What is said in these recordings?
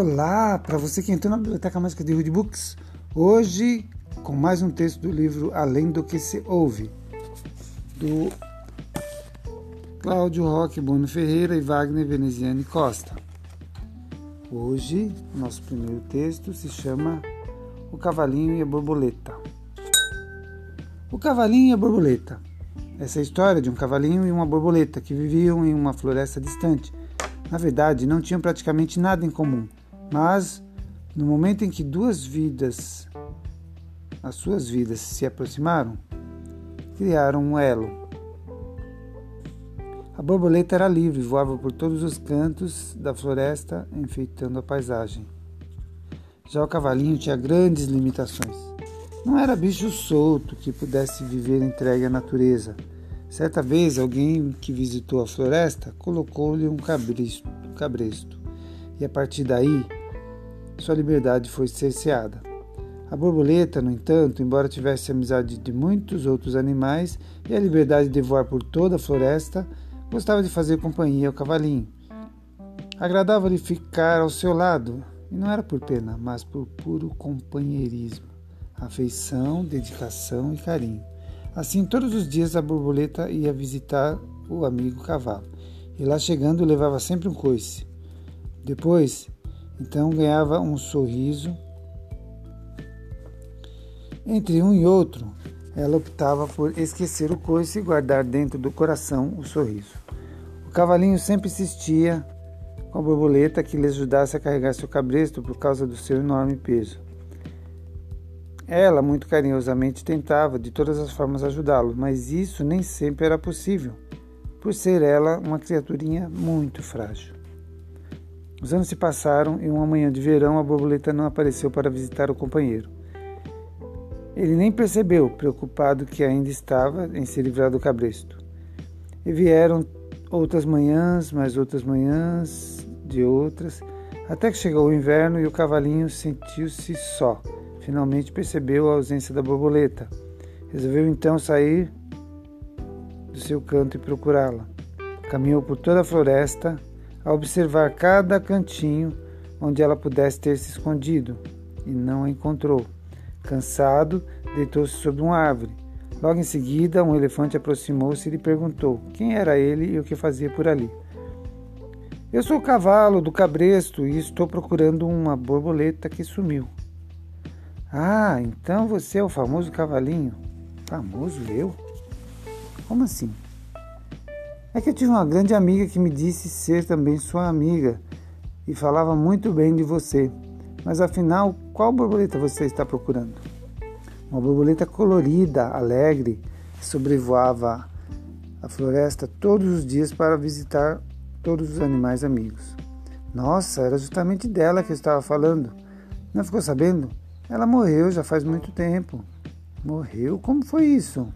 Olá, para você que entrou na Biblioteca Mágica de Wood Books, hoje com mais um texto do livro Além do que se ouve, do Cláudio Roque Bono Ferreira e Wagner Veneziane Costa. Hoje, nosso primeiro texto se chama O Cavalinho e a Borboleta. O Cavalinho e a Borboleta. Essa é a história de um cavalinho e uma borboleta que viviam em uma floresta distante. Na verdade, não tinham praticamente nada em comum mas no momento em que duas vidas, as suas vidas se aproximaram, criaram um elo. A borboleta era livre, voava por todos os cantos da floresta, enfeitando a paisagem. Já o cavalinho tinha grandes limitações. Não era bicho solto que pudesse viver entregue à natureza. Certa vez, alguém que visitou a floresta colocou-lhe um cabresto, e a partir daí sua liberdade foi cerceada. A borboleta, no entanto, embora tivesse amizade de muitos outros animais e a liberdade de voar por toda a floresta, gostava de fazer companhia ao cavalinho. Agradava-lhe ficar ao seu lado, e não era por pena, mas por puro companheirismo, afeição, dedicação e carinho. Assim, todos os dias a borboleta ia visitar o amigo cavalo, e lá chegando levava sempre um coice. Depois, então ganhava um sorriso. Entre um e outro, ela optava por esquecer o coice e guardar dentro do coração o sorriso. O cavalinho sempre insistia com a borboleta que lhe ajudasse a carregar seu cabresto por causa do seu enorme peso. Ela, muito carinhosamente, tentava de todas as formas ajudá-lo, mas isso nem sempre era possível, por ser ela uma criaturinha muito frágil. Os anos se passaram e uma manhã de verão a borboleta não apareceu para visitar o companheiro. Ele nem percebeu, preocupado que ainda estava em se livrar do cabresto. E vieram outras manhãs, mais outras manhãs, de outras, até que chegou o inverno e o cavalinho sentiu-se só. Finalmente percebeu a ausência da borboleta. Resolveu então sair do seu canto e procurá-la. Caminhou por toda a floresta a observar cada cantinho onde ela pudesse ter se escondido e não a encontrou. Cansado, deitou-se sobre uma árvore. Logo em seguida, um elefante aproximou-se e lhe perguntou quem era ele e o que fazia por ali. Eu sou o cavalo do cabresto e estou procurando uma borboleta que sumiu. Ah, então você é o famoso cavalinho. Famoso eu? Como assim? É que eu tive uma grande amiga que me disse ser também sua amiga e falava muito bem de você. Mas afinal, qual borboleta você está procurando? Uma borboleta colorida, alegre, que sobrevoava a floresta todos os dias para visitar todos os animais amigos. Nossa, era justamente dela que eu estava falando. Não ficou sabendo? Ela morreu já faz muito tempo. Morreu? Como foi isso?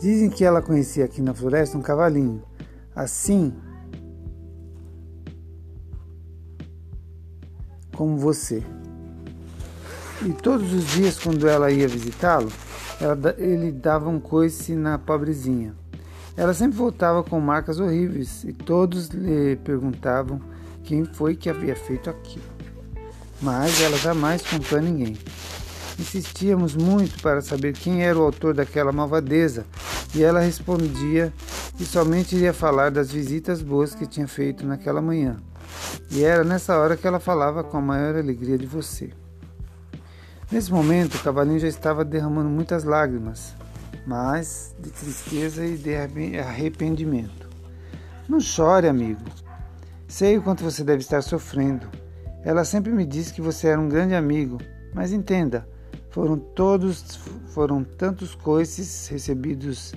Dizem que ela conhecia aqui na floresta um cavalinho. Assim como você. E todos os dias, quando ela ia visitá-lo, ele dava um coice na pobrezinha. Ela sempre voltava com marcas horríveis e todos lhe perguntavam quem foi que havia feito aquilo. Mas ela jamais contou a ninguém. Insistíamos muito para saber quem era o autor daquela malvadeza, e ela respondia que somente iria falar das visitas boas que tinha feito naquela manhã. E era nessa hora que ela falava com a maior alegria de você. Nesse momento, o cavalinho já estava derramando muitas lágrimas, mas de tristeza e de arrependimento. Não chore, amigo. Sei o quanto você deve estar sofrendo. Ela sempre me disse que você era um grande amigo, mas entenda, foram todos, foram tantos coices recebidos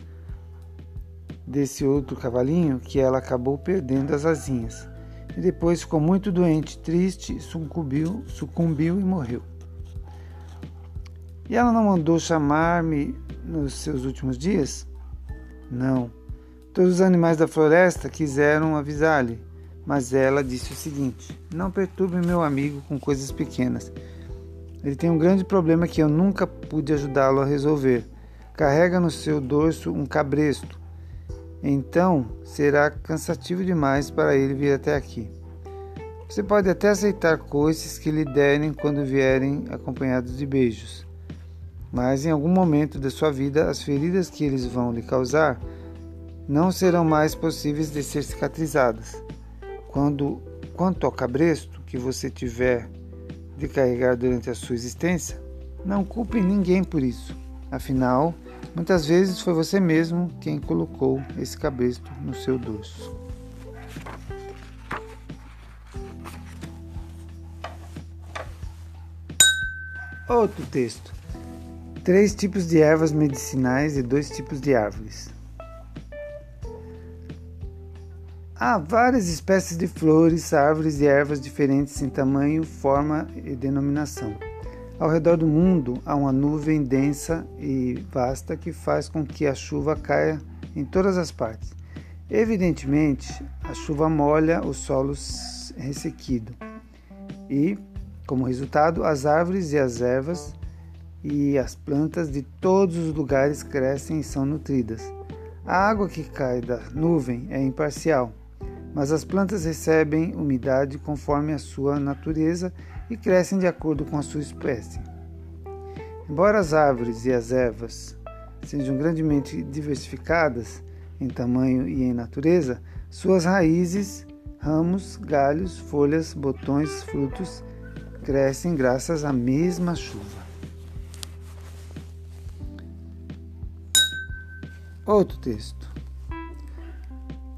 desse outro cavalinho que ela acabou perdendo as asinhas. E depois ficou muito doente, triste, sucumbiu, sucumbiu e morreu. E ela não mandou chamar-me nos seus últimos dias? Não. Todos os animais da floresta quiseram avisar-lhe, mas ela disse o seguinte: Não perturbe meu amigo com coisas pequenas. Ele tem um grande problema que eu nunca pude ajudá-lo a resolver. Carrega no seu dorso um cabresto. Então será cansativo demais para ele vir até aqui. Você pode até aceitar coisas que lhe derem quando vierem acompanhados de beijos, mas em algum momento da sua vida as feridas que eles vão lhe causar não serão mais possíveis de ser cicatrizadas. Quando, quanto ao cabresto que você tiver de carregar durante a sua existência, não culpe ninguém por isso. Afinal, muitas vezes foi você mesmo quem colocou esse cabresto no seu dorso. Outro texto. Três tipos de ervas medicinais e dois tipos de árvores. Há várias espécies de flores, árvores e ervas diferentes em tamanho, forma e denominação. Ao redor do mundo há uma nuvem densa e vasta que faz com que a chuva caia em todas as partes. Evidentemente, a chuva molha o solo ressequido e, como resultado, as árvores e as ervas e as plantas de todos os lugares crescem e são nutridas. A água que cai da nuvem é imparcial, mas as plantas recebem umidade conforme a sua natureza e crescem de acordo com a sua espécie. Embora as árvores e as ervas sejam grandemente diversificadas em tamanho e em natureza, suas raízes, ramos, galhos, folhas, botões, frutos crescem graças à mesma chuva. Outro texto.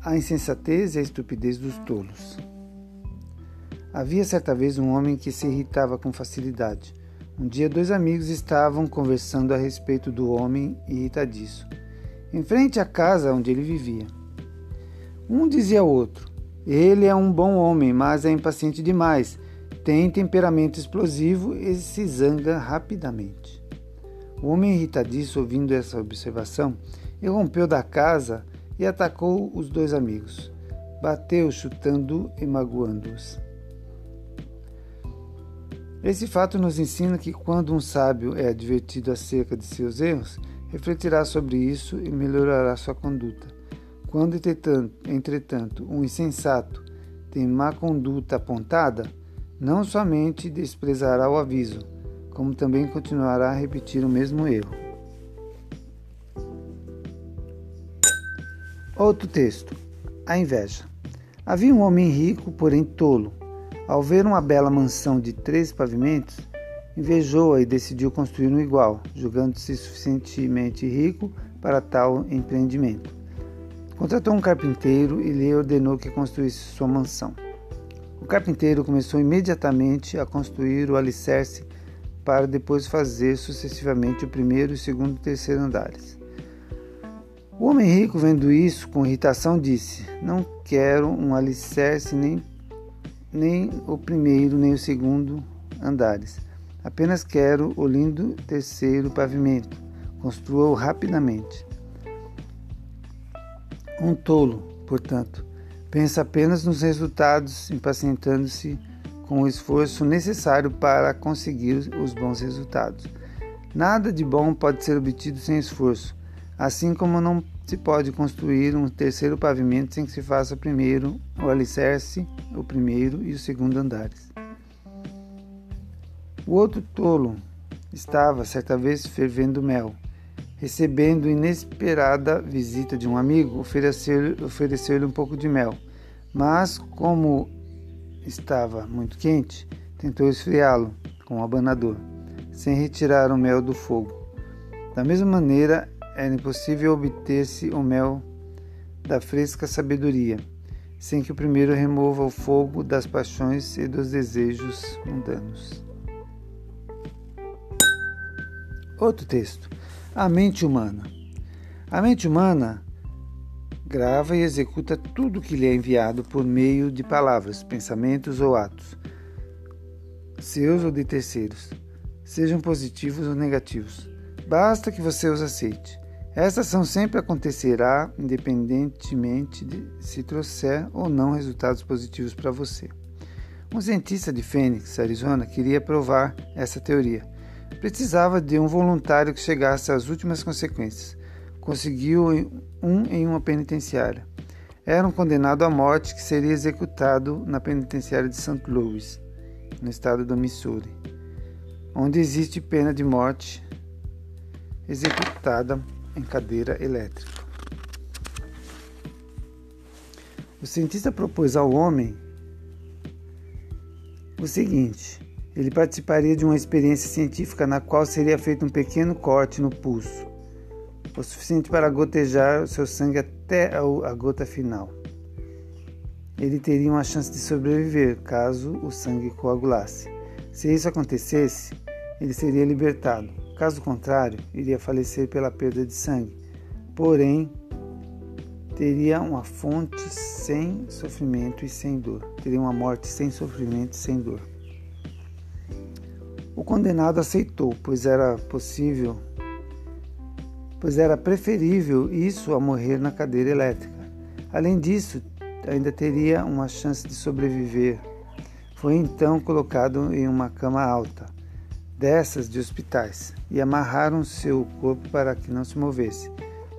A insensatez e a estupidez dos tolos. Havia certa vez um homem que se irritava com facilidade. Um dia, dois amigos estavam conversando a respeito do homem irritadiço, em frente à casa onde ele vivia. Um dizia ao outro: Ele é um bom homem, mas é impaciente demais tem temperamento explosivo e se zanga rapidamente. O homem irritadiço, ouvindo essa observação, irrompeu da casa e atacou os dois amigos. Bateu, chutando e magoando-os. Esse fato nos ensina que quando um sábio é advertido acerca de seus erros, refletirá sobre isso e melhorará sua conduta. Quando, entretanto, um insensato tem má conduta apontada, não somente desprezará o aviso, como também continuará a repetir o mesmo erro. Outro texto. A inveja. Havia um homem rico, porém tolo. Ao ver uma bela mansão de três pavimentos, invejou-a e decidiu construir um igual, julgando-se suficientemente rico para tal empreendimento. Contratou um carpinteiro e lhe ordenou que construísse sua mansão. O carpinteiro começou imediatamente a construir o alicerce para depois fazer sucessivamente o primeiro, o segundo e o terceiro andares. O homem rico, vendo isso com irritação, disse: Não quero um alicerce nem, nem o primeiro nem o segundo andares. Apenas quero o lindo terceiro pavimento. Construa-o rapidamente. Um tolo, portanto, Pensa apenas nos resultados, impacientando-se com o esforço necessário para conseguir os bons resultados. Nada de bom pode ser obtido sem esforço, assim como não se pode construir um terceiro pavimento sem que se faça primeiro o alicerce, o primeiro e o segundo andares. O outro tolo estava certa vez fervendo mel. Recebendo inesperada visita de um amigo, ofereceu-lhe ofereceu um pouco de mel, mas como estava muito quente, tentou esfriá-lo com um abanador, sem retirar o mel do fogo. Da mesma maneira, era impossível obter-se o mel da fresca sabedoria, sem que o primeiro remova o fogo das paixões e dos desejos mundanos. Outro texto. A mente humana. A mente humana grava e executa tudo que lhe é enviado por meio de palavras, pensamentos ou atos, seus ou de terceiros, sejam positivos ou negativos. Basta que você os aceite. Esta ação sempre acontecerá independentemente de se trouxer ou não resultados positivos para você. Um cientista de Phoenix, Arizona, queria provar essa teoria Precisava de um voluntário que chegasse às últimas consequências. Conseguiu um em uma penitenciária. era um condenado à morte que seria executado na penitenciária de St. Louis, no estado do Missouri, onde existe pena de morte executada em cadeira elétrica. O cientista propôs ao homem o seguinte: ele participaria de uma experiência científica na qual seria feito um pequeno corte no pulso, o suficiente para gotejar o seu sangue até a gota final. Ele teria uma chance de sobreviver caso o sangue coagulasse. Se isso acontecesse, ele seria libertado. Caso contrário, iria falecer pela perda de sangue. Porém, teria uma fonte sem sofrimento e sem dor. Teria uma morte sem sofrimento e sem dor. O condenado aceitou, pois era possível, pois era preferível isso a morrer na cadeira elétrica. Além disso, ainda teria uma chance de sobreviver. Foi então colocado em uma cama alta, dessas de hospitais, e amarraram seu corpo para que não se movesse.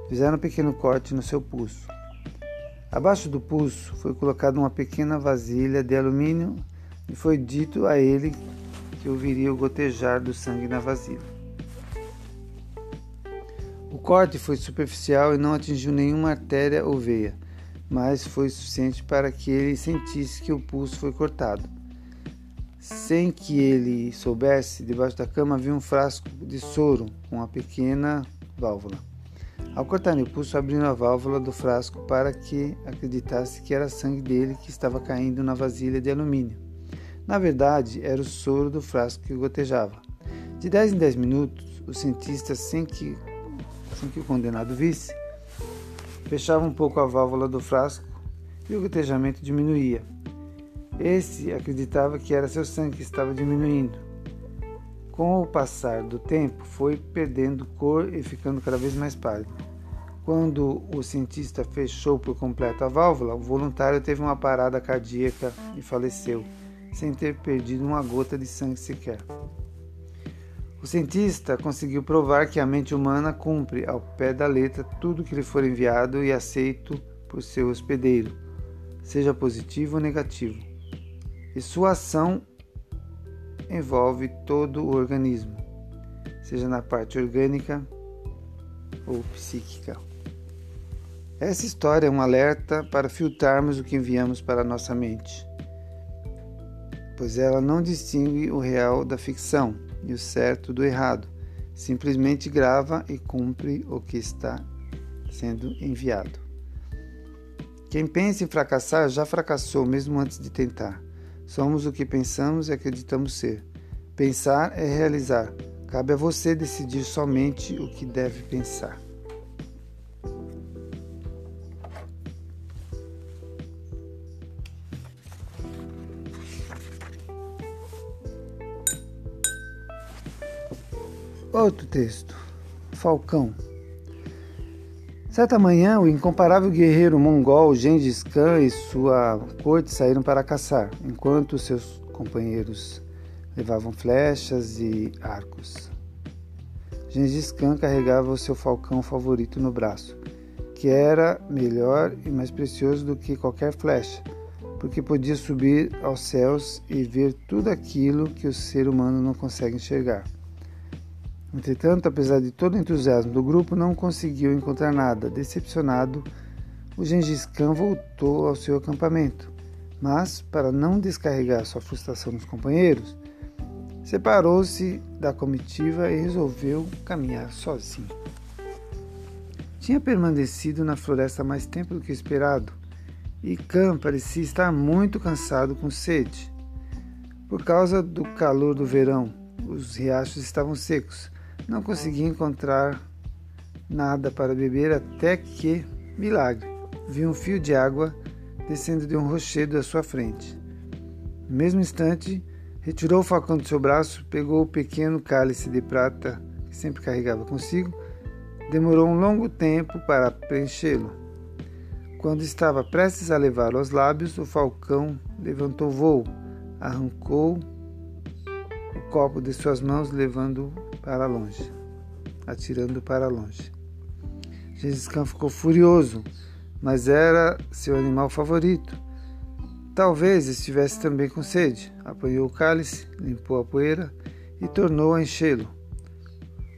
Fizeram um pequeno corte no seu pulso. Abaixo do pulso foi colocada uma pequena vasilha de alumínio e foi dito a ele que ouviria o gotejar do sangue na vasilha. O corte foi superficial e não atingiu nenhuma artéria ou veia, mas foi suficiente para que ele sentisse que o pulso foi cortado. Sem que ele soubesse, debaixo da cama havia um frasco de soro com uma pequena válvula. Ao cortar o pulso, abriram a válvula do frasco para que acreditasse que era sangue dele que estava caindo na vasilha de alumínio. Na verdade, era o soro do frasco que gotejava. De 10 em 10 minutos, o cientista, sem que, sem que o condenado visse, fechava um pouco a válvula do frasco e o gotejamento diminuía. Esse acreditava que era seu sangue que estava diminuindo. Com o passar do tempo, foi perdendo cor e ficando cada vez mais pálido. Quando o cientista fechou por completo a válvula, o voluntário teve uma parada cardíaca e faleceu, sem ter perdido uma gota de sangue sequer. O cientista conseguiu provar que a mente humana cumpre ao pé da letra tudo que lhe for enviado e aceito por seu hospedeiro, seja positivo ou negativo. E sua ação envolve todo o organismo, seja na parte orgânica ou psíquica. Essa história é um alerta para filtrarmos o que enviamos para a nossa mente, pois ela não distingue o real da ficção e o certo do errado, simplesmente grava e cumpre o que está sendo enviado. Quem pensa em fracassar já fracassou mesmo antes de tentar. Somos o que pensamos e acreditamos ser. Pensar é realizar. Cabe a você decidir somente o que deve pensar. Outro texto. Falcão. Certa manhã, o incomparável guerreiro mongol Gengis Khan e sua corte saíram para caçar, enquanto seus companheiros levavam flechas e arcos. Gengis Khan carregava o seu falcão favorito no braço, que era melhor e mais precioso do que qualquer flecha, porque podia subir aos céus e ver tudo aquilo que o ser humano não consegue enxergar. Entretanto, apesar de todo o entusiasmo do grupo, não conseguiu encontrar nada. Decepcionado, o Gengis Khan voltou ao seu acampamento, mas, para não descarregar sua frustração nos companheiros, separou-se da comitiva e resolveu caminhar sozinho. Tinha permanecido na floresta mais tempo do que esperado, e Khan parecia estar muito cansado com sede. Por causa do calor do verão, os riachos estavam secos não conseguia encontrar nada para beber até que, milagre, viu um fio de água descendo de um rochedo à sua frente. No mesmo instante, retirou o facão do seu braço, pegou o pequeno cálice de prata que sempre carregava consigo, demorou um longo tempo para preenchê-lo. Quando estava prestes a levá-lo aos lábios, o falcão levantou voo, arrancou o copo de suas mãos, levando-o para longe, atirando para longe. Gengis Khan ficou furioso, mas era seu animal favorito. Talvez estivesse também com sede. Apanhou o cálice, limpou a poeira e tornou a enchê-lo.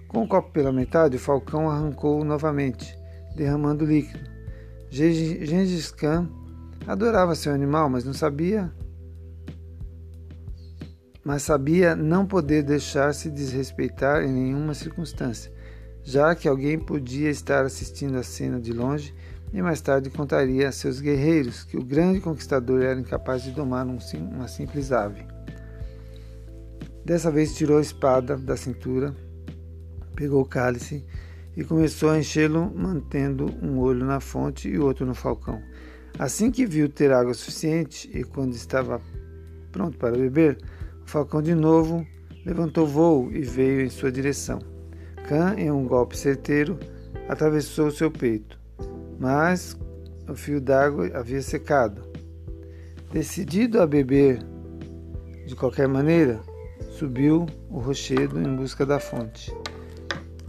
Com o copo pela metade, o falcão arrancou novamente, derramando líquido. Gengis Khan adorava seu animal, mas não sabia mas sabia não poder deixar-se desrespeitar em nenhuma circunstância, já que alguém podia estar assistindo a cena de longe e mais tarde contaria a seus guerreiros que o grande conquistador era incapaz de domar uma simples ave. Dessa vez tirou a espada da cintura, pegou o cálice e começou a enchê-lo, mantendo um olho na fonte e outro no falcão. Assim que viu ter água suficiente e quando estava pronto para beber, o falcão de novo levantou voo e veio em sua direção. Khan, em um golpe certeiro, atravessou seu peito, mas o fio d'água havia secado. Decidido a beber de qualquer maneira, subiu o rochedo em busca da fonte.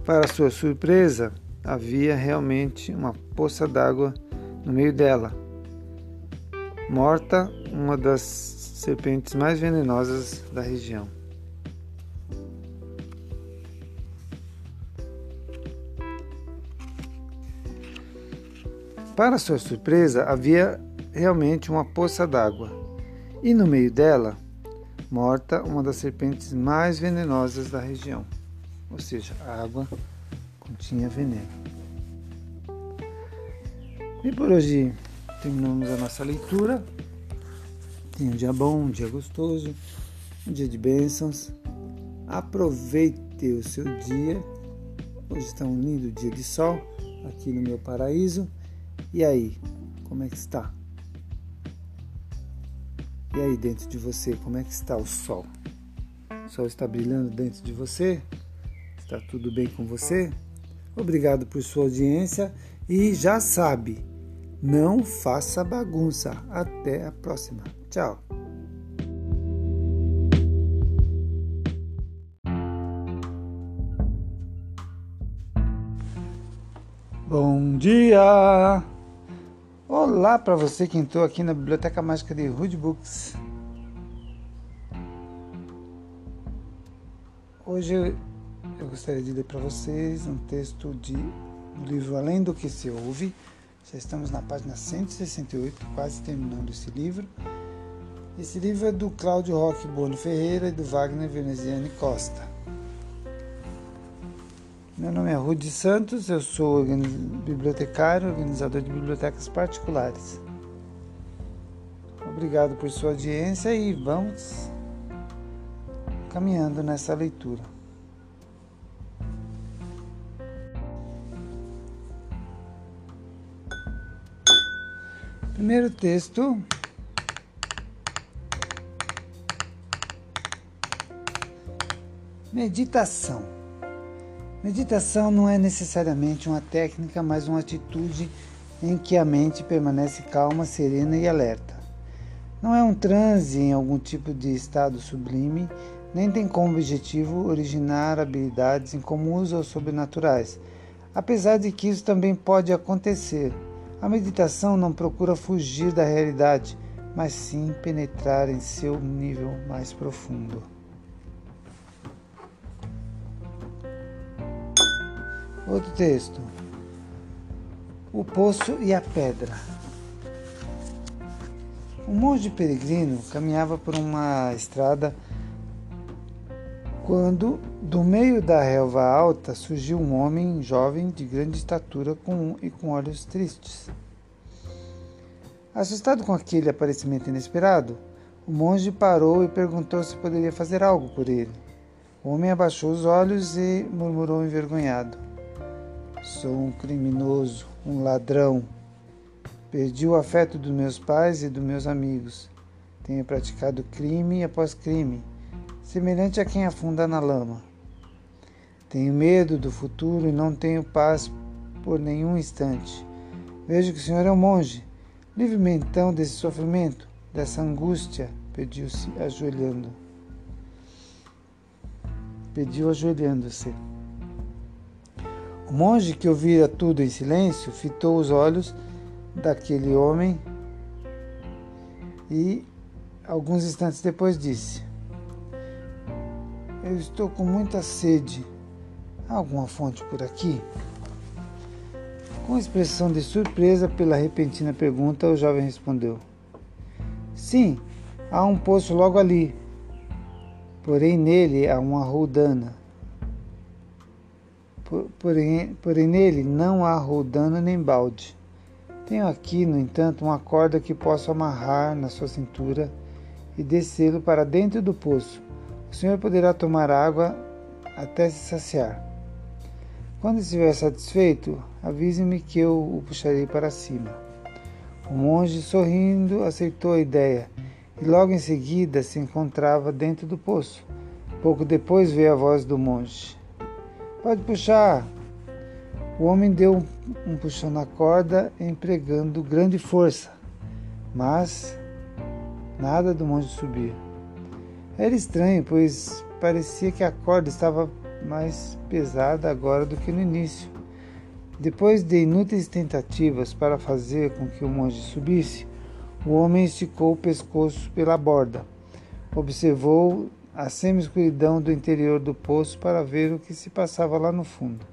Para sua surpresa, havia realmente uma poça d'água no meio dela. Morta, uma das serpentes mais venenosas da região. Para sua surpresa, havia realmente uma poça d'água, e no meio dela, morta uma das serpentes mais venenosas da região. Ou seja, a água continha veneno. E por hoje terminamos a nossa leitura. Tenha um dia bom, um dia gostoso, um dia de bênçãos. Aproveite o seu dia. Hoje está um lindo dia de sol aqui no meu paraíso. E aí, como é que está? E aí dentro de você, como é que está o sol? O sol está brilhando dentro de você? Está tudo bem com você? Obrigado por sua audiência e já sabe, não faça bagunça. Até a próxima. Tchau. Bom dia! Olá para você que entrou aqui na Biblioteca Mágica de Hood Books. Hoje eu gostaria de ler para vocês um texto de, do livro Além do que se ouve, já estamos na página 168, quase terminando esse livro. Esse livro é do Cláudio Roque Bono Ferreira e do Wagner Veneziani Costa. Meu nome é Rudi Santos, eu sou bibliotecário, organizador de bibliotecas particulares. Obrigado por sua audiência e vamos caminhando nessa leitura. Primeiro texto. Meditação. Meditação não é necessariamente uma técnica, mas uma atitude em que a mente permanece calma, serena e alerta. Não é um transe em algum tipo de estado sublime, nem tem como objetivo originar habilidades incomuns ou sobrenaturais, apesar de que isso também pode acontecer a meditação não procura fugir da realidade, mas sim penetrar em seu nível mais profundo. Outro texto. O poço e a pedra. Um monge peregrino caminhava por uma estrada quando, do meio da relva alta, surgiu um homem jovem de grande estatura com, e com olhos tristes. Assustado com aquele aparecimento inesperado, o monge parou e perguntou se poderia fazer algo por ele. O homem abaixou os olhos e murmurou envergonhado: Sou um criminoso, um ladrão. Perdi o afeto dos meus pais e dos meus amigos. Tenho praticado crime após crime semelhante a quem afunda na lama. Tenho medo do futuro e não tenho paz por nenhum instante. Vejo que o Senhor é um monge. Livre-me então desse sofrimento, dessa angústia, pediu-se ajoelhando. Pediu ajoelhando-se. O monge, que ouvira tudo em silêncio, fitou os olhos daquele homem e, alguns instantes depois, disse: Eu estou com muita sede. Há alguma fonte por aqui? Com expressão de surpresa pela repentina pergunta, o jovem respondeu: Sim, há um poço logo ali, porém nele há uma roldana. Porém, porém nele não há roldana nem balde. Tenho aqui, no entanto, uma corda que posso amarrar na sua cintura e descê-lo para dentro do poço. O senhor poderá tomar água até se saciar. Quando estiver satisfeito, avise-me que eu o puxarei para cima. O monge, sorrindo, aceitou a ideia e logo em seguida se encontrava dentro do poço. Pouco depois veio a voz do monge: Pode puxar! O homem deu um puxão na corda, empregando grande força, mas nada do monge subir. Era estranho, pois parecia que a corda estava mais pesada agora do que no início. Depois de inúteis tentativas para fazer com que o monge subisse, o homem esticou o pescoço pela borda. Observou a semi-escuridão do interior do poço para ver o que se passava lá no fundo.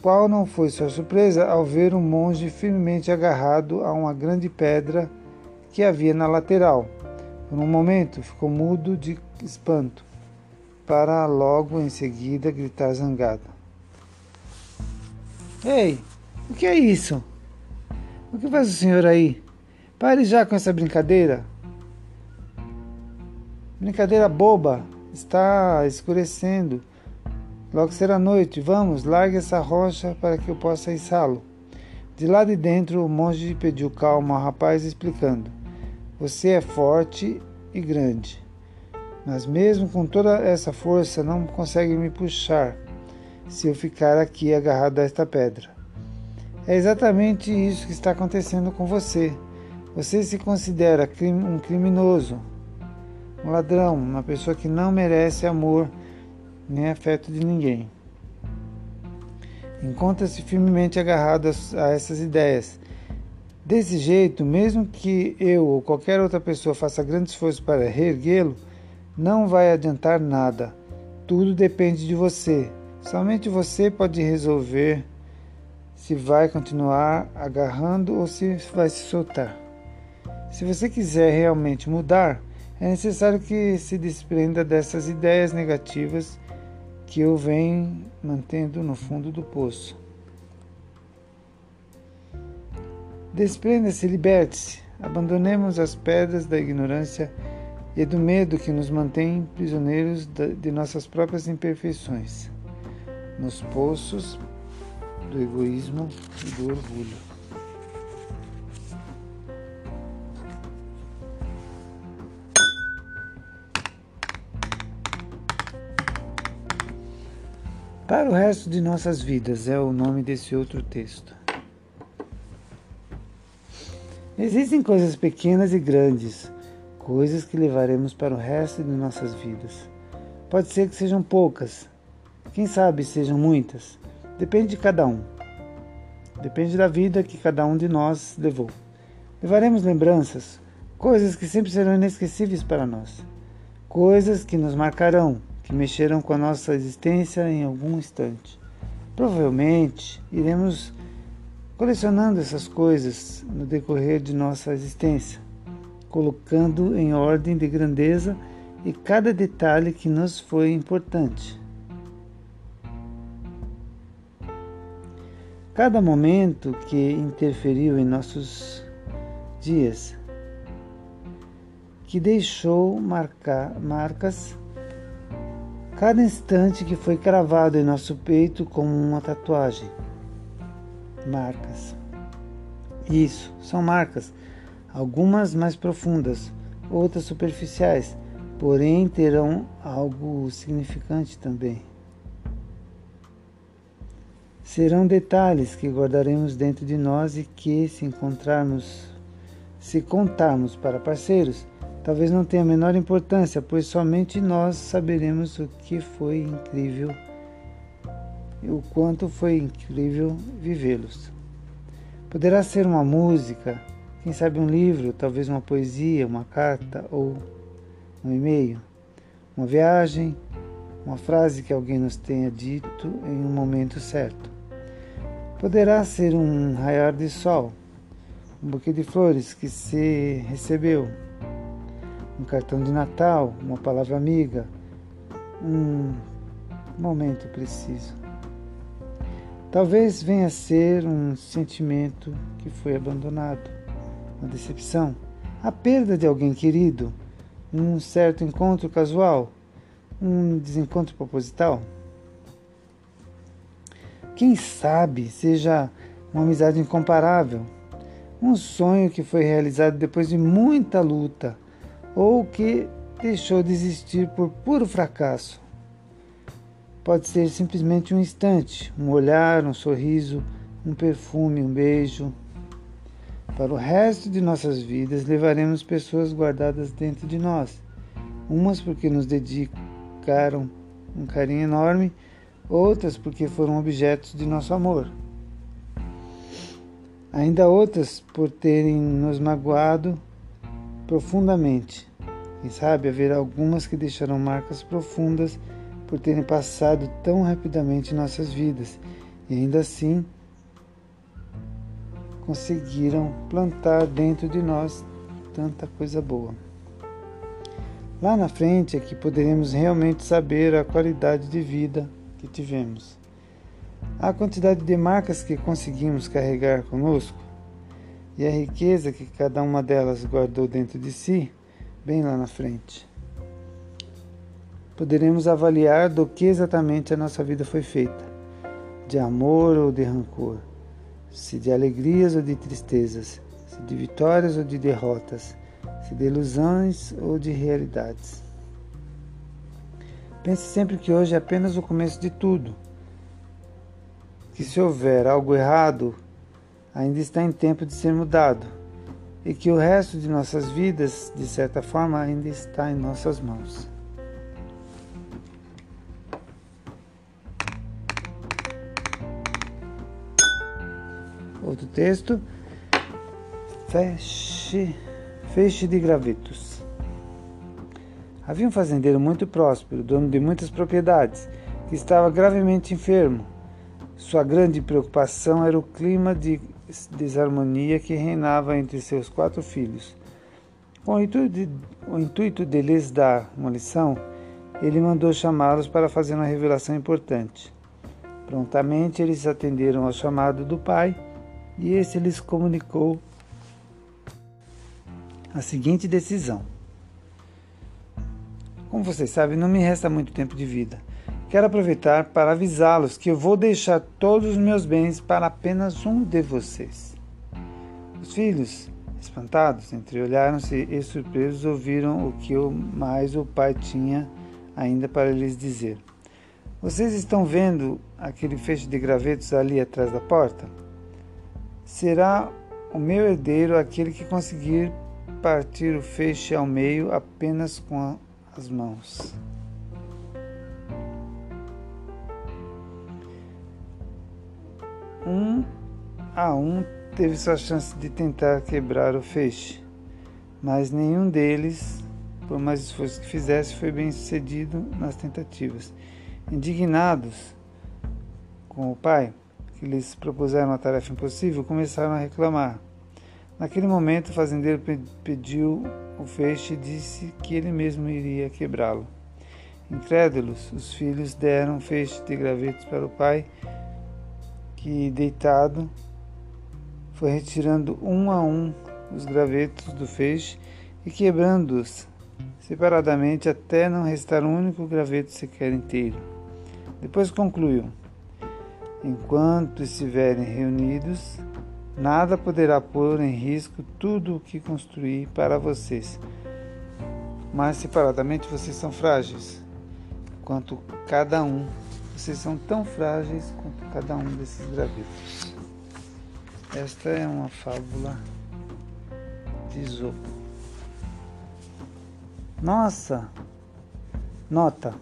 Qual não foi sua surpresa ao ver um monge firmemente agarrado a uma grande pedra que havia na lateral. Por um momento ficou mudo de espanto para logo em seguida gritar zangado. Ei, o que é isso? O que faz o senhor aí? Pare já com essa brincadeira. Brincadeira boba. Está escurecendo. Logo será noite. Vamos, largue essa rocha para que eu possa içá-lo. De lá de dentro, o monge pediu calma ao rapaz, explicando: Você é forte e grande. Mas mesmo com toda essa força, não consegue me puxar se eu ficar aqui agarrado a esta pedra. É exatamente isso que está acontecendo com você. Você se considera um criminoso, um ladrão, uma pessoa que não merece amor nem afeto de ninguém. Encontra-se firmemente agarrado a essas ideias. Desse jeito, mesmo que eu ou qualquer outra pessoa faça grande esforço para reerguê-lo, não vai adiantar nada. Tudo depende de você. Somente você pode resolver se vai continuar agarrando ou se vai se soltar. Se você quiser realmente mudar, é necessário que se desprenda dessas ideias negativas que eu venho mantendo no fundo do poço. Desprenda-se, liberte-se, abandonemos as pedras da ignorância e do medo que nos mantém prisioneiros de nossas próprias imperfeições, nos poços do egoísmo e do orgulho. Para o resto de nossas vidas é o nome desse outro texto. Existem coisas pequenas e grandes coisas que levaremos para o resto de nossas vidas. Pode ser que sejam poucas, quem sabe sejam muitas. Depende de cada um. Depende da vida que cada um de nós levou. Levaremos lembranças, coisas que sempre serão inesquecíveis para nós, coisas que nos marcarão, que mexeram com a nossa existência em algum instante. Provavelmente iremos colecionando essas coisas no decorrer de nossa existência colocando em ordem de grandeza e cada detalhe que nos foi importante. Cada momento que interferiu em nossos dias, que deixou marcar, marcas, cada instante que foi cravado em nosso peito como uma tatuagem. Marcas. Isso, são marcas algumas mais profundas, outras superficiais, porém terão algo significante também. Serão detalhes que guardaremos dentro de nós e que, se encontrarmos, se contarmos para parceiros, talvez não tenha a menor importância, pois somente nós saberemos o que foi incrível e o quanto foi incrível vivê-los. Poderá ser uma música, quem sabe um livro, talvez uma poesia, uma carta ou um e-mail, uma viagem, uma frase que alguém nos tenha dito em um momento certo. Poderá ser um raiar de sol, um buquê de flores que se recebeu, um cartão de Natal, uma palavra amiga, um momento preciso. Talvez venha a ser um sentimento que foi abandonado, uma decepção, a perda de alguém querido, um certo encontro casual, um desencontro proposital. Quem sabe seja uma amizade incomparável, um sonho que foi realizado depois de muita luta ou que deixou de existir por puro fracasso. Pode ser simplesmente um instante, um olhar, um sorriso, um perfume, um beijo. Para o resto de nossas vidas, levaremos pessoas guardadas dentro de nós. Umas porque nos dedicaram um carinho enorme, outras porque foram objetos de nosso amor. Ainda outras por terem nos magoado profundamente. Quem sabe haverá algumas que deixarão marcas profundas por terem passado tão rapidamente em nossas vidas e ainda assim conseguiram plantar dentro de nós tanta coisa boa. Lá na frente é que poderemos realmente saber a qualidade de vida que tivemos. A quantidade de marcas que conseguimos carregar conosco e a riqueza que cada uma delas guardou dentro de si, bem lá na frente poderemos avaliar do que exatamente a nossa vida foi feita: de amor ou de rancor, se de alegrias ou de tristezas, se de vitórias ou de derrotas, se de ilusões ou de realidades. Pense sempre que hoje é apenas o começo de tudo. Que se houver algo errado, ainda está em tempo de ser mudado, e que o resto de nossas vidas, de certa forma, ainda está em nossas mãos. Outro texto. Feixe, feixe de gravetos. Havia um fazendeiro muito próspero, dono de muitas propriedades, que estava gravemente enfermo. Sua grande preocupação era o clima de desarmonia que reinava entre seus quatro filhos. Com o intuito de, o intuito de lhes dar uma lição, ele mandou chamá-los para fazer uma revelação importante. Prontamente eles atenderam ao chamado do pai e esse lhes comunicou a seguinte decisão. Como vocês sabem, não me resta muito tempo de vida. Quero aproveitar para avisá-los que eu vou deixar todos os meus bens para apenas um de vocês. Os filhos, espantados, entreolharam-se e surpresos ouviram o que mais o pai tinha ainda para lhes dizer. Vocês estão vendo aquele feixe de gravetos ali atrás da porta? Será o meu herdeiro aquele que conseguir partir o feixe ao meio apenas com as mãos. Um a um teve sua chance de tentar quebrar o feixe, mas nenhum deles, por mais esforço que fizesse, foi bem sucedido nas tentativas. Indignados com o pai, que lhes propuseram a tarefa impossível começaram a reclamar. Naquele momento, o fazendeiro pediu o feixe e disse que ele mesmo iria quebrá-lo. Incrédulos, os filhos deram feixe de gravetos para o pai, que, deitado, foi retirando um a um os gravetos do feixe e quebrando-os separadamente até não restar um único graveto sequer inteiro. Depois concluiu: Enquanto estiverem reunidos, nada poderá pôr em risco tudo o que construí para vocês. Mas separadamente vocês são frágeis, quanto cada um. Vocês são tão frágeis quanto cada um desses gravetos. Esta é uma fábula de Isopo. Nossa! Nota!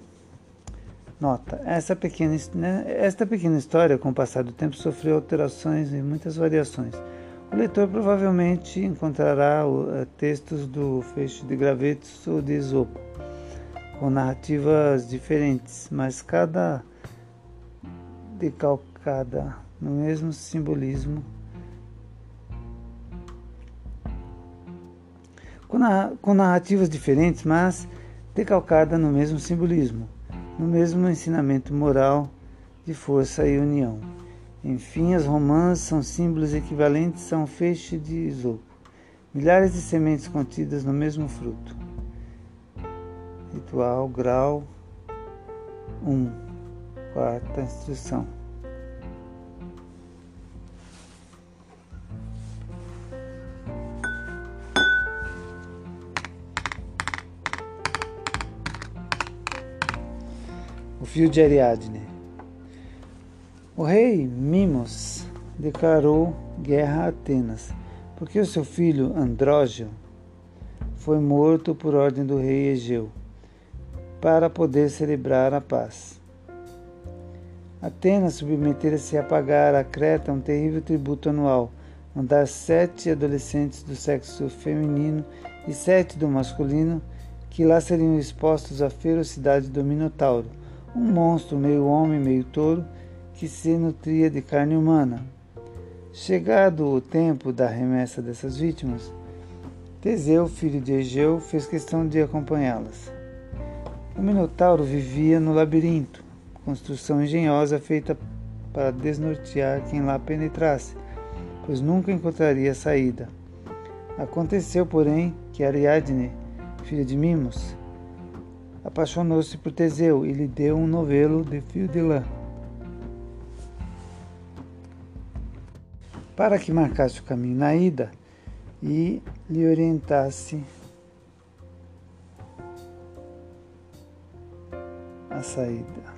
Nota: essa pequena, né, esta pequena história, com o passar do tempo, sofreu alterações e muitas variações. O leitor provavelmente encontrará uh, textos do Feixe de Gravetos ou de Esopo, com narrativas diferentes, mas cada decalcada no mesmo simbolismo. Com narrativas diferentes, mas decalcada no mesmo simbolismo no mesmo ensinamento moral de força e união. Enfim, as romãs são símbolos equivalentes a um feixe de isopo, milhares de sementes contidas no mesmo fruto. Ritual, grau 1, quarta instrução. fio de Ariadne. O rei Mimos declarou guerra a Atenas, porque o seu filho Andrógeo foi morto por ordem do rei Egeu, para poder celebrar a paz. Atenas submetera-se a pagar a Creta um terrível tributo anual, mandar sete adolescentes do sexo feminino e sete do masculino, que lá seriam expostos à ferocidade do Minotauro, um monstro meio homem, meio touro, que se nutria de carne humana. Chegado o tempo da remessa dessas vítimas, Teseu, filho de Egeu, fez questão de acompanhá-las. O Minotauro vivia no labirinto, construção engenhosa feita para desnortear quem lá penetrasse, pois nunca encontraria saída. Aconteceu, porém, que Ariadne, filha de Mimos, apaixonou-se por Teseu e lhe deu um novelo de fio de lã. Para que marcasse o caminho na ida e lhe orientasse a saída.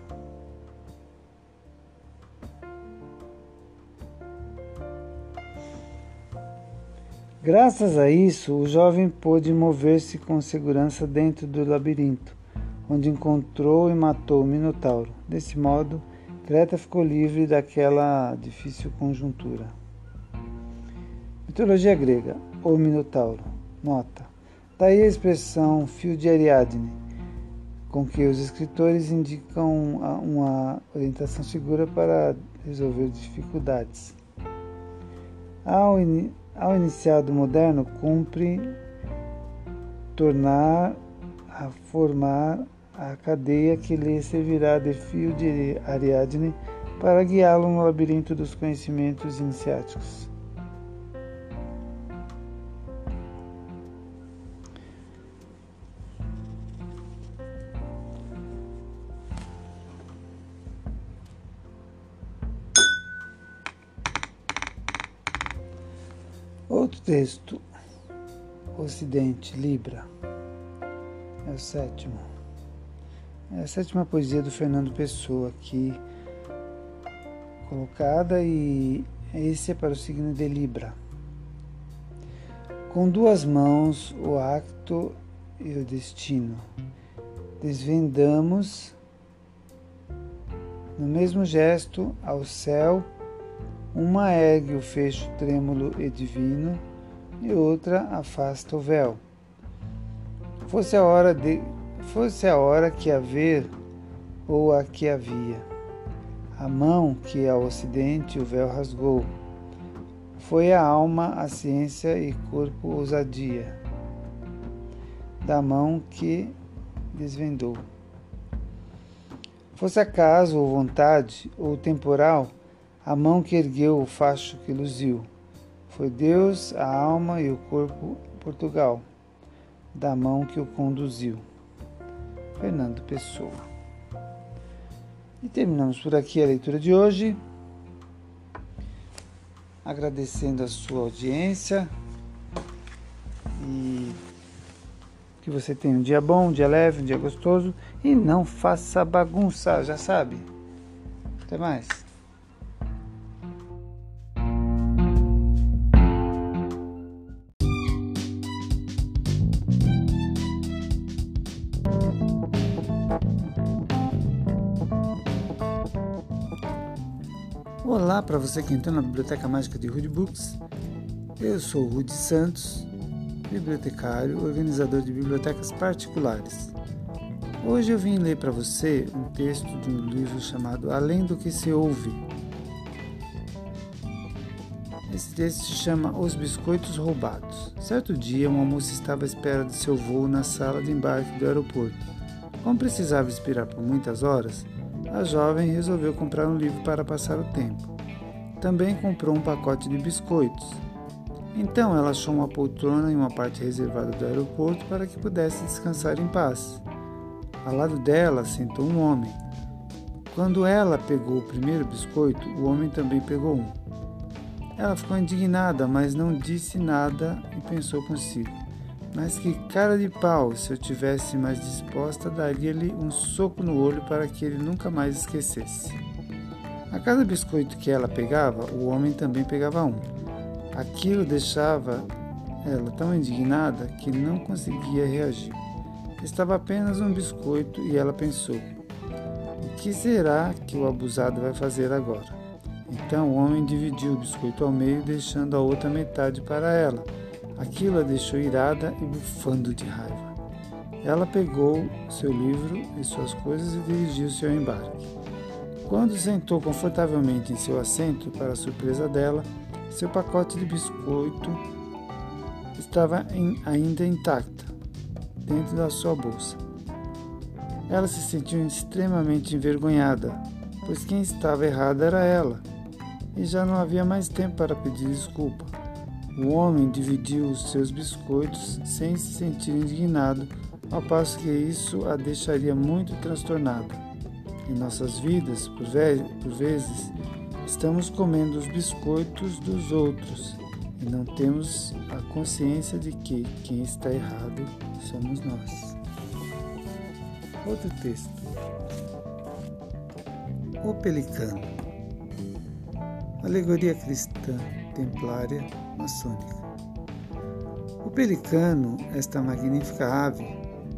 Graças a isso, o jovem pôde mover-se com segurança dentro do labirinto onde encontrou e matou o Minotauro. Desse modo, Creta ficou livre daquela difícil conjuntura. Mitologia grega, o Minotauro. Nota. Daí a expressão fio de Ariadne, com que os escritores indicam uma orientação segura para resolver dificuldades. Ao, in, ao iniciado moderno, cumpre tornar a formar a cadeia que lhe servirá de fio de Ariadne para guiá-lo no labirinto dos conhecimentos iniciáticos. Outro texto, Ocidente, Libra, é o sétimo. É a sétima poesia do Fernando Pessoa aqui colocada e esse é para o signo de Libra. Com duas mãos o acto e o destino. Desvendamos no mesmo gesto ao céu, uma ergue o fecho trêmulo e divino e outra afasta o véu. Fosse a hora de fosse a hora que haver ou a que havia. A mão que ao ocidente o véu rasgou. Foi a alma, a ciência e corpo ousadia. Da mão que desvendou. Fosse acaso ou vontade ou temporal, a mão que ergueu o facho que luziu. Foi Deus, a alma e o corpo Portugal, da mão que o conduziu. Fernando Pessoa. E terminamos por aqui a leitura de hoje, agradecendo a sua audiência e que você tenha um dia bom, um dia leve, um dia gostoso e não faça bagunça, já sabe. Até mais. Olá para você que entrou na Biblioteca Mágica de Rude Books. Eu sou Rude Santos, bibliotecário, organizador de bibliotecas particulares. Hoje eu vim ler para você um texto de um livro chamado Além do que se ouve. Esse texto se chama Os Biscoitos Roubados. Certo dia, uma moça estava à espera de seu voo na sala de embarque do aeroporto. Como precisava esperar por muitas horas, a jovem resolveu comprar um livro para passar o tempo. Também comprou um pacote de biscoitos. Então ela achou uma poltrona em uma parte reservada do aeroporto para que pudesse descansar em paz. Ao lado dela sentou um homem. Quando ela pegou o primeiro biscoito, o homem também pegou um. Ela ficou indignada, mas não disse nada e pensou consigo. Mas que cara de pau! Se eu tivesse mais disposta, daria-lhe um soco no olho para que ele nunca mais esquecesse. Cada biscoito que ela pegava, o homem também pegava um. Aquilo deixava ela tão indignada que não conseguia reagir. Estava apenas um biscoito e ela pensou: o que será que o abusado vai fazer agora? Então o homem dividiu o biscoito ao meio, deixando a outra metade para ela. Aquilo a deixou irada e bufando de raiva. Ela pegou seu livro e suas coisas e dirigiu-se ao embarque. Quando sentou confortavelmente em seu assento, para surpresa dela, seu pacote de biscoito estava em, ainda intacta, dentro da sua bolsa. Ela se sentiu extremamente envergonhada, pois quem estava errada era ela, e já não havia mais tempo para pedir desculpa. O homem dividiu os seus biscoitos sem se sentir indignado, ao passo que isso a deixaria muito transtornada. Em nossas vidas, por, por vezes, estamos comendo os biscoitos dos outros e não temos a consciência de que quem está errado somos nós. Outro texto. O Pelicano. Alegoria cristã templária maçônica. O pelicano, esta magnífica ave,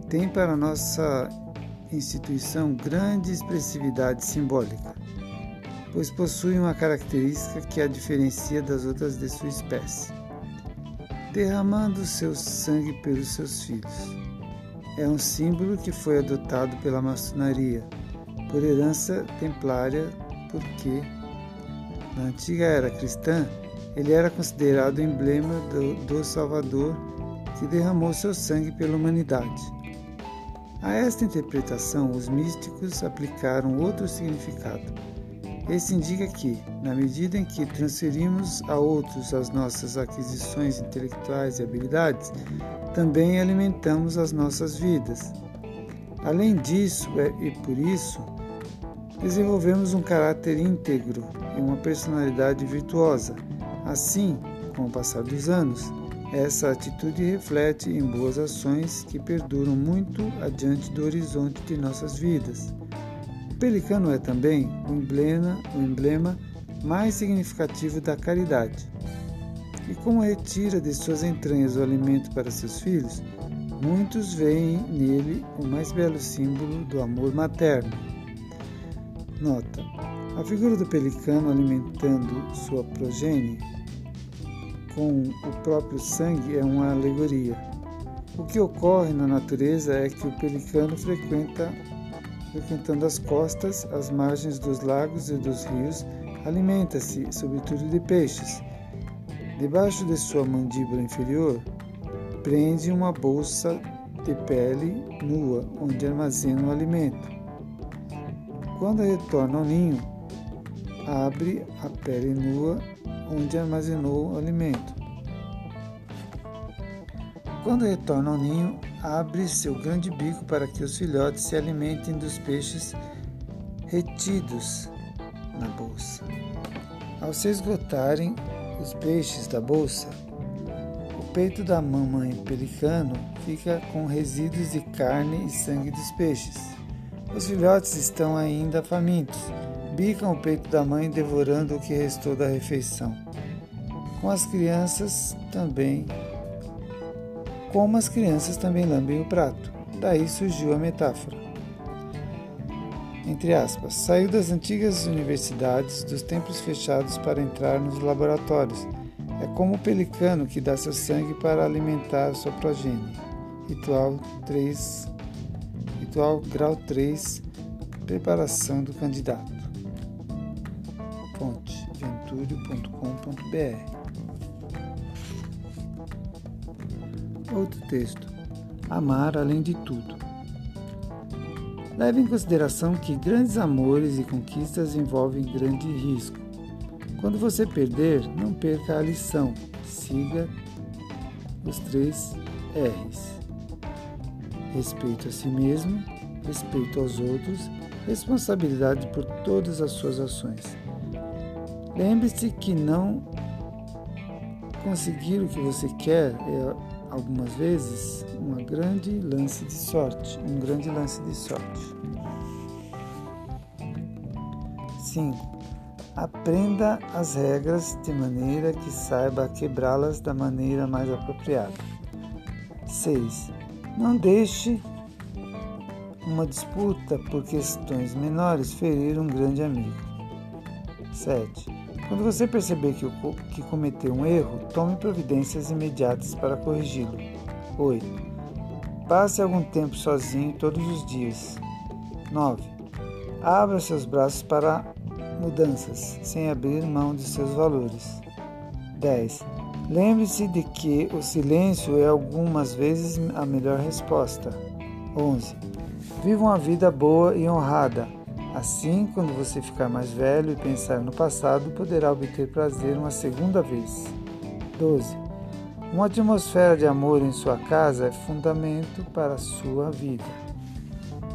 tem para nossa instituição grande expressividade simbólica, pois possui uma característica que a diferencia das outras de sua espécie, derramando seu sangue pelos seus filhos. É um símbolo que foi adotado pela maçonaria, por herança templária, porque, na antiga era cristã, ele era considerado o emblema do, do Salvador que derramou seu sangue pela humanidade. A esta interpretação, os místicos aplicaram outro significado. Esse indica que, na medida em que transferimos a outros as nossas aquisições intelectuais e habilidades, também alimentamos as nossas vidas. Além disso, é, e por isso, desenvolvemos um caráter íntegro e uma personalidade virtuosa Assim, com o passar dos anos, essa atitude reflete em boas ações que perduram muito adiante do horizonte de nossas vidas. O pelicano é também o emblema, o emblema mais significativo da caridade. E como retira de suas entranhas o alimento para seus filhos, muitos veem nele o mais belo símbolo do amor materno. Nota: a figura do pelicano alimentando sua progenie com o próprio sangue é uma alegoria. O que ocorre na natureza é que o pelicano frequenta, frequentando as costas, as margens dos lagos e dos rios, alimenta-se, sobretudo, de peixes. Debaixo de sua mandíbula inferior, prende uma bolsa de pele nua, onde armazena o alimento. Quando retorna ao ninho, abre a pele nua onde armazenou o alimento. Quando retorna ao ninho, abre seu grande bico para que os filhotes se alimentem dos peixes retidos na bolsa. Ao se esgotarem os peixes da bolsa, o peito da mamãe pelicano fica com resíduos de carne e sangue dos peixes. Os filhotes estão ainda famintos bicam o peito da mãe devorando o que restou da refeição. Com as crianças também, como as crianças também lambem o prato. Daí surgiu a metáfora. entre aspas, saiu das antigas universidades, dos templos fechados para entrar nos laboratórios. É como o pelicano que dá seu sangue para alimentar sua progenie. Ritual 3, ritual grau 3, preparação do candidato. Outro texto. Amar além de tudo. Leve em consideração que grandes amores e conquistas envolvem grande risco. Quando você perder, não perca a lição. Siga os três R's: respeito a si mesmo, respeito aos outros, responsabilidade por todas as suas ações. Lembre-se que não conseguir o que você quer é algumas vezes um grande lance de sorte, um grande lance de sorte. 5. Aprenda as regras de maneira que saiba quebrá-las da maneira mais apropriada. 6. Não deixe uma disputa por questões menores ferir um grande amigo. 7. Quando você perceber que, que cometeu um erro, tome providências imediatas para corrigi-lo. 8. Passe algum tempo sozinho todos os dias. 9. Abra seus braços para mudanças, sem abrir mão de seus valores. 10. Lembre-se de que o silêncio é algumas vezes a melhor resposta. 11. Viva uma vida boa e honrada Assim, quando você ficar mais velho e pensar no passado, poderá obter prazer uma segunda vez. 12. Uma atmosfera de amor em sua casa é fundamento para a sua vida.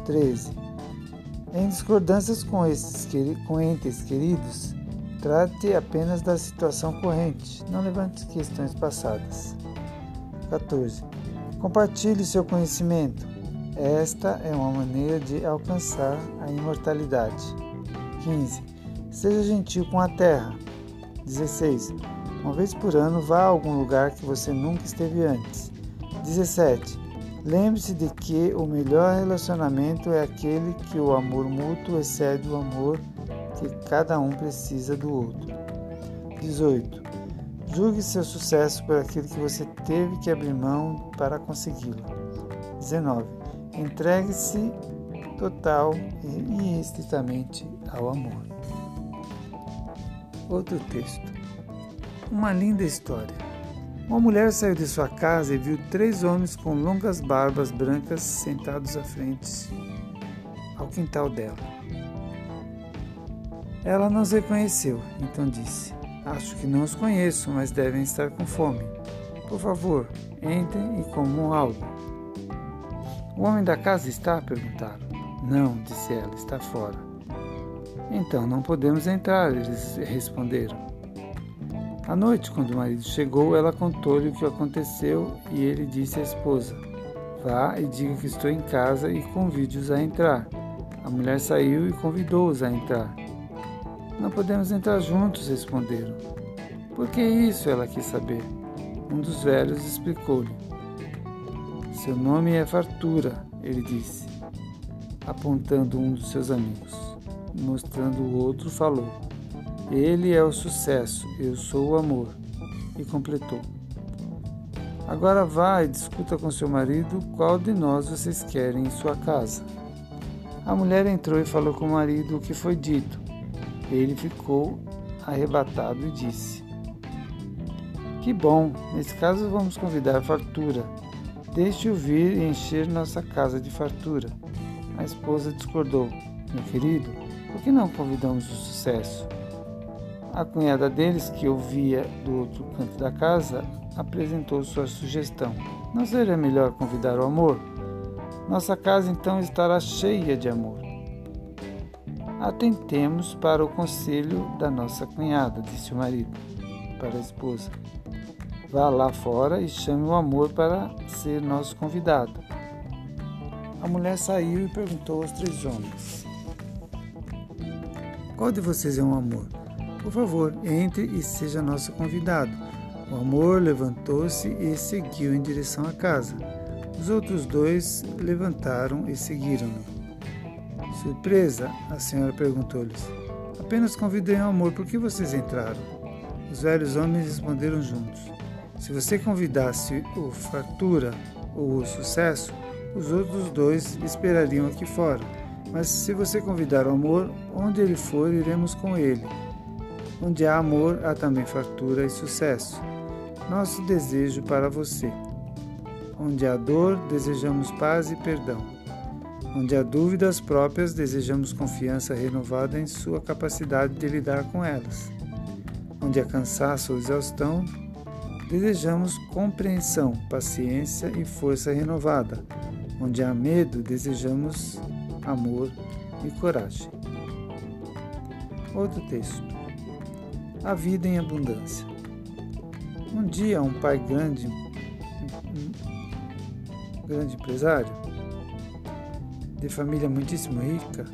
13. Em discordâncias com, esses, com entes queridos, trate apenas da situação corrente, não levante questões passadas. 14. Compartilhe seu conhecimento. Esta é uma maneira de alcançar a imortalidade. 15. Seja gentil com a terra. 16. Uma vez por ano, vá a algum lugar que você nunca esteve antes. 17. Lembre-se de que o melhor relacionamento é aquele que o amor mútuo excede o amor que cada um precisa do outro. 18. Julgue seu sucesso por aquilo que você teve que abrir mão para consegui-lo. 19. Entregue-se total e estritamente ao amor. Outro texto. Uma linda história. Uma mulher saiu de sua casa e viu três homens com longas barbas brancas sentados à frente ao quintal dela. Ela não os reconheceu, então disse: Acho que não os conheço, mas devem estar com fome. Por favor, entrem e comam algo. O homem da casa está? perguntaram. Não, disse ela, está fora. Então não podemos entrar, eles responderam. À noite, quando o marido chegou, ela contou-lhe o que aconteceu e ele disse à esposa: Vá e diga que estou em casa e convide-os a entrar. A mulher saiu e convidou-os a entrar. Não podemos entrar juntos, responderam. Por que isso? Ela quis saber. Um dos velhos explicou-lhe. Seu nome é Fartura, ele disse, apontando um dos seus amigos. Mostrando o outro, falou: Ele é o sucesso, eu sou o amor. E completou: Agora vá e discuta com seu marido qual de nós vocês querem em sua casa. A mulher entrou e falou com o marido o que foi dito. Ele ficou arrebatado e disse: Que bom, nesse caso vamos convidar Fartura Deixe-o vir e encher nossa casa de fartura. A esposa discordou. Meu querido, por que não convidamos o sucesso? A cunhada deles, que ouvia do outro canto da casa, apresentou sua sugestão. Não seria melhor convidar o amor? Nossa casa então estará cheia de amor. Atentemos para o conselho da nossa cunhada, disse o marido para a esposa. Vá lá fora e chame o amor para ser nosso convidado. A mulher saiu e perguntou aos três homens: Qual de vocês é um amor? Por favor, entre e seja nosso convidado. O amor levantou-se e seguiu em direção à casa. Os outros dois levantaram e seguiram-no. Surpresa, a senhora perguntou-lhes. Apenas convidei ao amor, por que vocês entraram? Os velhos homens responderam juntos. Se você convidasse o fartura ou o sucesso, os outros dois esperariam aqui fora. Mas se você convidar o amor, onde ele for, iremos com ele. Onde há amor, há também fartura e sucesso. Nosso desejo para você. Onde há dor, desejamos paz e perdão. Onde há dúvidas próprias, desejamos confiança renovada em sua capacidade de lidar com elas. Onde há cansaço ou exaustão, desejamos compreensão, paciência e força renovada. Onde há medo, desejamos amor e coragem. Outro texto. A vida em abundância. Um dia, um pai grande, um grande empresário, de família muitíssimo rica,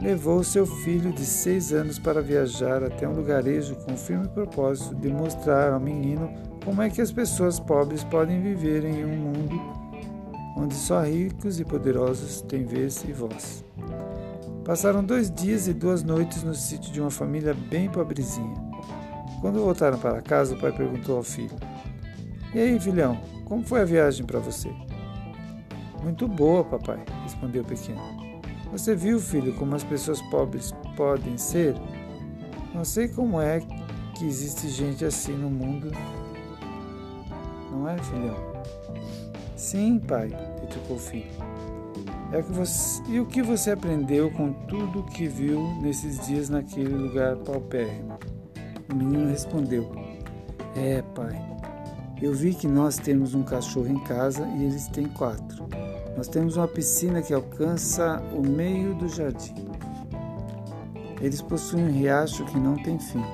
levou seu filho de seis anos para viajar até um lugarejo com o firme propósito de mostrar ao menino como é que as pessoas pobres podem viver em um mundo onde só ricos e poderosos têm vez e voz. Passaram dois dias e duas noites no sítio de uma família bem pobrezinha. Quando voltaram para casa, o pai perguntou ao filho: E aí, filhão, como foi a viagem para você? Muito boa, papai, respondeu o pequeno. Você viu, filho, como as pessoas pobres podem ser? Não sei como é que existe gente assim no mundo. Não é, filhão? Sim, pai, retrucou o filho. É que você... E o que você aprendeu com tudo o que viu nesses dias naquele lugar paupérrimo? O menino respondeu: É, pai. Eu vi que nós temos um cachorro em casa e eles têm quatro. Nós temos uma piscina que alcança o meio do jardim. Eles possuem um riacho que não tem fim.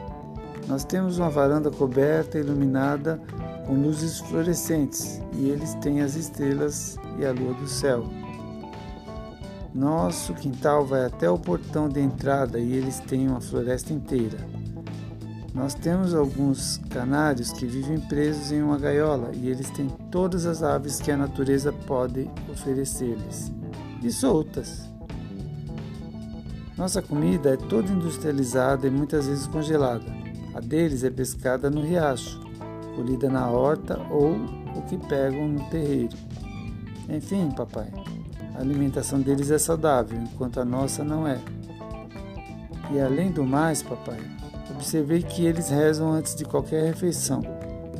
Nós temos uma varanda coberta iluminada com luzes fluorescentes, e eles têm as estrelas e a lua do céu. Nosso quintal vai até o portão de entrada e eles têm uma floresta inteira. Nós temos alguns canários que vivem presos em uma gaiola e eles têm todas as aves que a natureza pode oferecer-lhes e soltas. Nossa comida é toda industrializada e muitas vezes congelada. A deles é pescada no riacho colhida na horta ou o que pegam no terreiro. Enfim, papai, a alimentação deles é saudável, enquanto a nossa não é. E além do mais, papai, observei que eles rezam antes de qualquer refeição,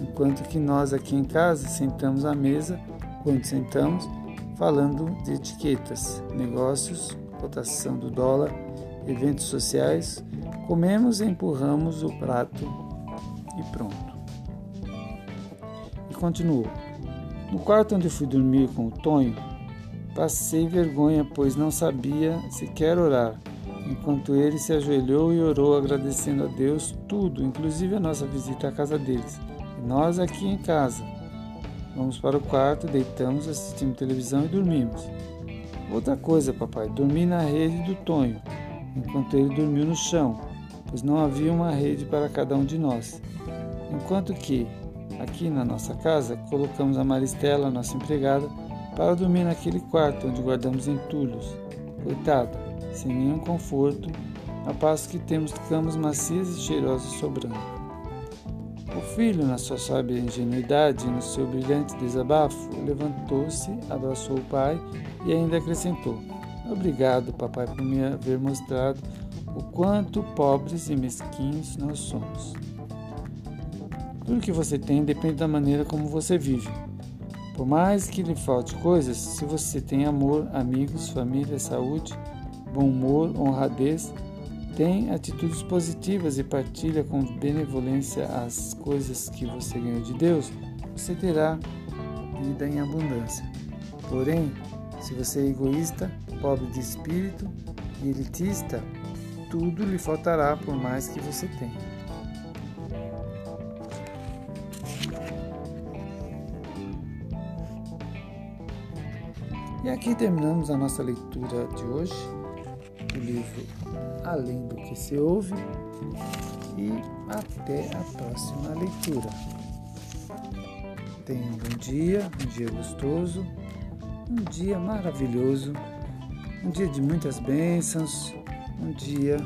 enquanto que nós aqui em casa sentamos à mesa, quando sentamos, falando de etiquetas, negócios, cotação do dólar, eventos sociais, comemos e empurramos o prato e pronto continuou. No quarto onde fui dormir com o Tonho, passei vergonha, pois não sabia sequer orar, enquanto ele se ajoelhou e orou agradecendo a Deus tudo, inclusive a nossa visita à casa deles. E nós aqui em casa. Vamos para o quarto, deitamos, assistimos televisão e dormimos. Outra coisa, papai, dormi na rede do Tonho, enquanto ele dormiu no chão, pois não havia uma rede para cada um de nós. Enquanto que, Aqui na nossa casa, colocamos a Maristela, nossa empregada, para dormir naquele quarto onde guardamos entulhos. Coitada, sem nenhum conforto, a passo que temos camas macias e cheirosas sobrando. O filho, na sua sábia ingenuidade e no seu brilhante desabafo, levantou-se, abraçou o pai e ainda acrescentou: Obrigado, papai, por me haver mostrado o quanto pobres e mesquinhos nós somos. Tudo que você tem depende da maneira como você vive. Por mais que lhe falte coisas, se você tem amor, amigos, família, saúde, bom humor, honradez, tem atitudes positivas e partilha com benevolência as coisas que você ganhou de Deus, você terá vida em abundância. Porém, se você é egoísta, pobre de espírito e elitista, tudo lhe faltará por mais que você tenha. E aqui terminamos a nossa leitura de hoje do livro Além do que se ouve e até a próxima leitura. Tenha um bom dia, um dia gostoso, um dia maravilhoso Um dia de muitas bênçãos, um dia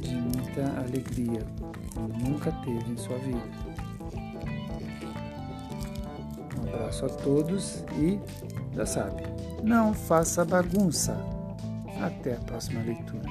de muita alegria, como nunca teve em sua vida. Abraço a todos e, já sabe, não faça bagunça. Até a próxima leitura.